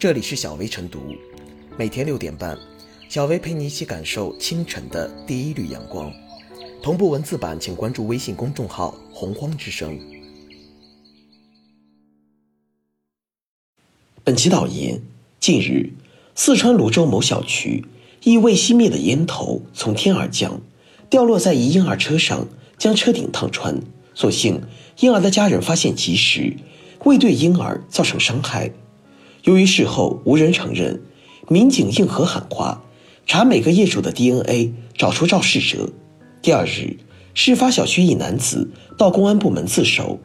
这里是小薇晨读，每天六点半，小薇陪你一起感受清晨的第一缕阳光。同步文字版，请关注微信公众号“洪荒之声”。本期导言：近日，四川泸州某小区，一未熄灭的烟头从天而降，掉落在一婴儿车上，将车顶烫穿。所幸，婴儿的家人发现及时，未对婴儿造成伤害。由于事后无人承认，民警应河喊话，查每个业主的 DNA，找出肇事者。第二日，事发小区一男子到公安部门自首，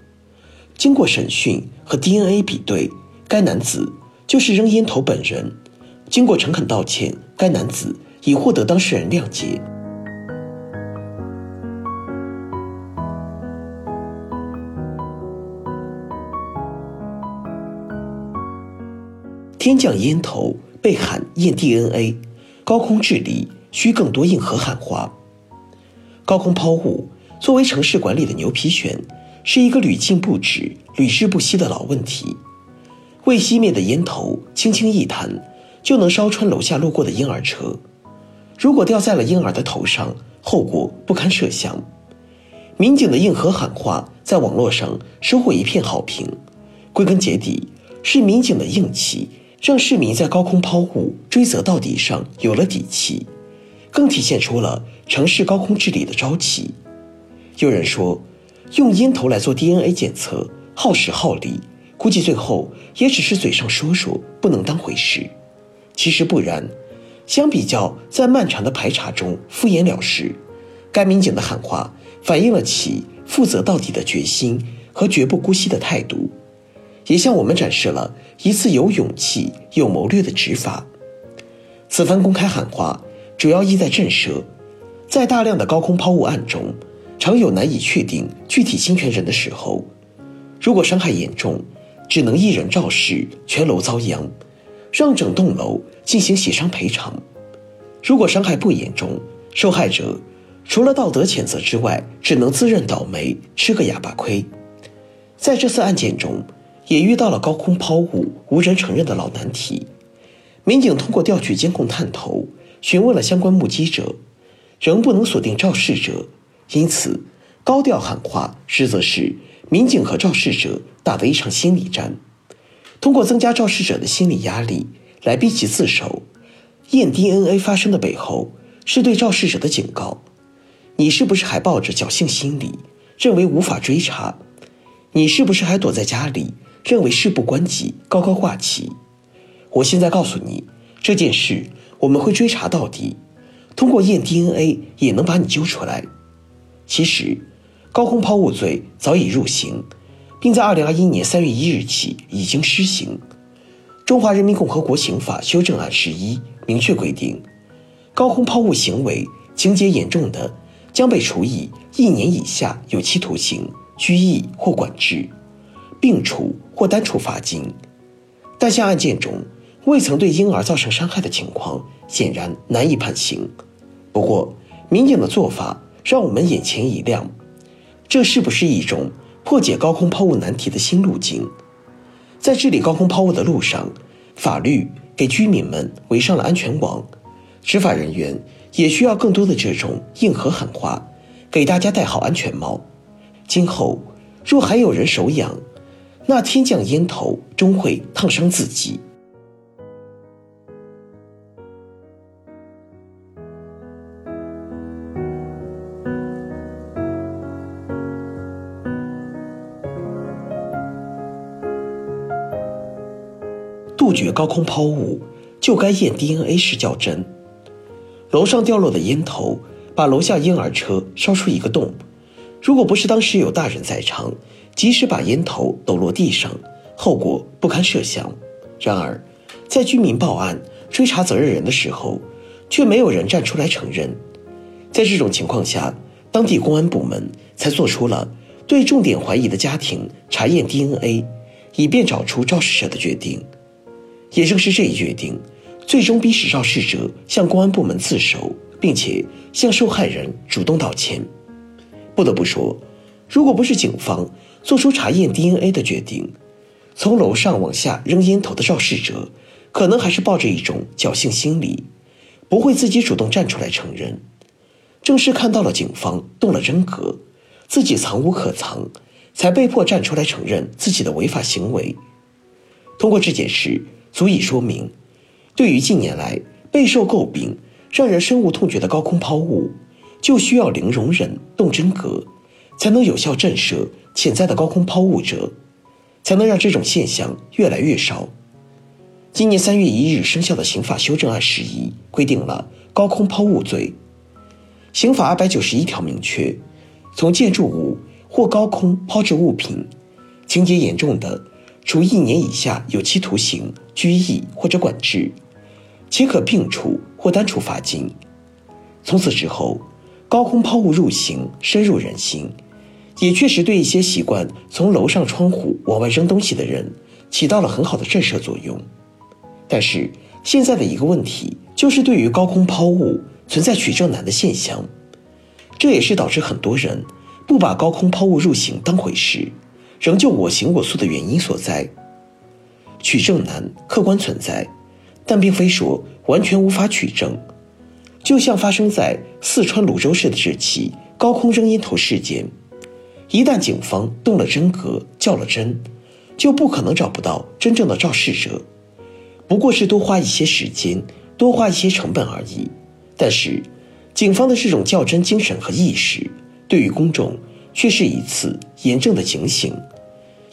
经过审讯和 DNA 比对，该男子就是扔烟头本人。经过诚恳道歉，该男子已获得当事人谅解。天降烟头被喊验 DNA，高空治理需更多硬核喊话。高空抛物作为城市管理的牛皮癣，是一个屡禁不止、屡试不息的老问题。未熄灭的烟头轻轻一弹，就能烧穿楼下路过的婴儿车。如果掉在了婴儿的头上，后果不堪设想。民警的硬核喊话在网络上收获一片好评，归根结底是民警的硬气。让市民在高空抛物追责到底上有了底气，更体现出了城市高空治理的朝气。有人说，用烟头来做 DNA 检测耗时耗力，估计最后也只是嘴上说说，不能当回事。其实不然，相比较在漫长的排查中敷衍了事，该民警的喊话反映了其负责到底的决心和绝不姑息的态度。也向我们展示了一次有勇气、有谋略的执法。此番公开喊话，主要意在震慑，在大量的高空抛物案中，常有难以确定具体侵权人的时候，如果伤害严重，只能一人肇事，全楼遭殃，让整栋楼进行协商赔偿；如果伤害不严重，受害者除了道德谴责之外，只能自认倒霉，吃个哑巴亏。在这次案件中。也遇到了高空抛物无人承认的老难题，民警通过调取监控探头，询问了相关目击者，仍不能锁定肇事者，因此高调喊话，实则是民警和肇事者打的一场心理战，通过增加肇事者的心理压力来逼其自首。验 DNA 发生的背后，是对肇事者的警告：你是不是还抱着侥幸心理，认为无法追查？你是不是还躲在家里？认为事不关己，高高挂起。我现在告诉你，这件事我们会追查到底，通过验 DNA 也能把你揪出来。其实，高空抛物罪早已入刑，并在2021年3月1日起已经施行。《中华人民共和国刑法修正案十一》明确规定，高空抛物行为情节严重的，将被处以一年以下有期徒刑、拘役或管制。并处或单处罚金，但像案件中未曾对婴儿造成伤害的情况，显然难以判刑。不过，民警的做法让我们眼前一亮，这是不是一种破解高空抛物难题的新路径？在治理高空抛物的路上，法律给居民们围上了安全网，执法人员也需要更多的这种硬核狠话，给大家戴好安全帽。今后若还有人手痒，那天降烟头终会烫伤自己。杜绝高空抛物，就该验 DNA 是较真。楼上掉落的烟头，把楼下婴儿车烧出一个洞。如果不是当时有大人在场，及时把烟头抖落地上，后果不堪设想。然而，在居民报案追查责任人的时候，却没有人站出来承认。在这种情况下，当地公安部门才做出了对重点怀疑的家庭查验 DNA，以便找出肇事者的决定。也正是这一决定，最终逼使肇事者向公安部门自首，并且向受害人主动道歉。不得不说，如果不是警方，做出查验 DNA 的决定，从楼上往下扔烟头的肇事者，可能还是抱着一种侥幸心理，不会自己主动站出来承认。正是看到了警方动了真格，自己藏无可藏，才被迫站出来承认自己的违法行为。通过这件事，足以说明，对于近年来备受诟病、让人深恶痛绝的高空抛物，就需要零容忍、动真格，才能有效震慑潜在的高空抛物者，才能让这种现象越来越少。今年三月一日生效的刑法修正案释义规定了高空抛物罪。刑法二百九十一条明确，从建筑物或高空抛掷物品，情节严重的，处一年以下有期徒刑、拘役或者管制，且可并处或单处罚金。从此之后，高空抛物入刑深入人心，也确实对一些习惯从楼上窗户往外扔东西的人起到了很好的震慑作用。但是现在的一个问题就是，对于高空抛物存在取证难的现象，这也是导致很多人不把高空抛物入刑当回事，仍旧我行我素的原因所在。取证难客观存在，但并非说完全无法取证。就像发生在四川泸州市的这起高空扔烟头事件，一旦警方动了真格、较了真，就不可能找不到真正的肇事者。不过是多花一些时间，多花一些成本而已。但是，警方的这种较真精神和意识，对于公众却是一次严正的警醒，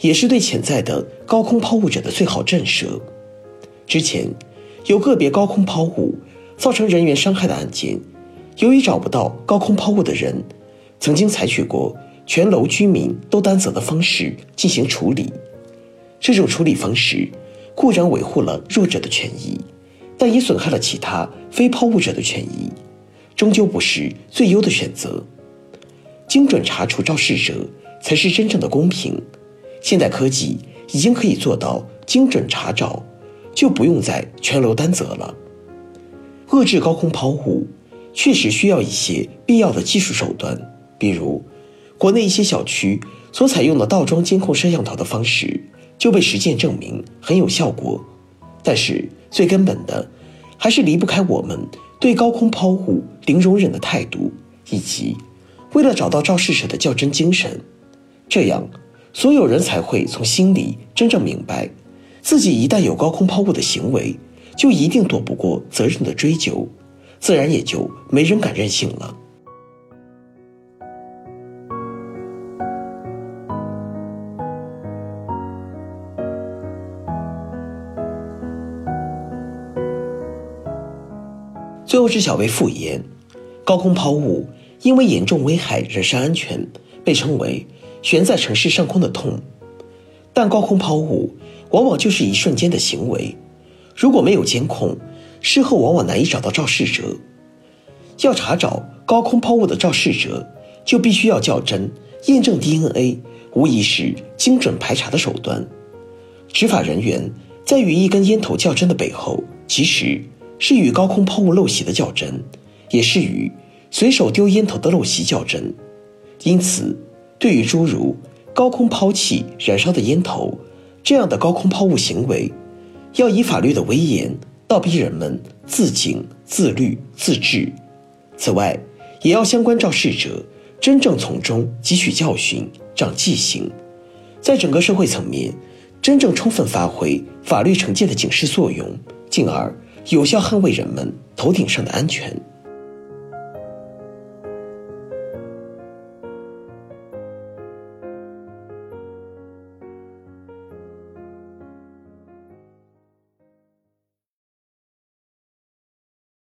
也是对潜在的高空抛物者的最好震慑。之前，有个别高空抛物造成人员伤害的案件，由于找不到高空抛物的人，曾经采取过全楼居民都担责的方式进行处理。这种处理方式。固然维护了弱者的权益，但也损害了其他非抛物者的权益，终究不是最优的选择。精准查处肇事者，才是真正的公平。现代科技已经可以做到精准查找，就不用再全楼担责了。遏制高空抛物，确实需要一些必要的技术手段，比如，国内一些小区所采用的倒装监控摄像头的方式。就被实践证明很有效果，但是最根本的，还是离不开我们对高空抛物零容忍的态度，以及为了找到肇事者的较真精神，这样所有人才会从心里真正明白，自己一旦有高空抛物的行为，就一定躲不过责任的追究，自然也就没人敢任性了。最后是小薇复言，高空抛物因为严重危害人身安全，被称为悬在城市上空的痛。但高空抛物往往就是一瞬间的行为，如果没有监控，事后往往难以找到肇事者。要查找高空抛物的肇事者，就必须要较真，验证 DNA，无疑是精准排查的手段。执法人员在与一根烟头较真的背后，其实。是与高空抛物陋习的较真，也是与随手丢烟头的陋习较真。因此，对于诸如高空抛弃燃烧的烟头这样的高空抛物行为，要以法律的威严倒逼人们自警、自律、自治。此外，也要相关肇事者真正从中汲取教训、长记性，在整个社会层面真正充分发挥法律惩戒的警示作用，进而。有效捍卫人们头顶上的安全。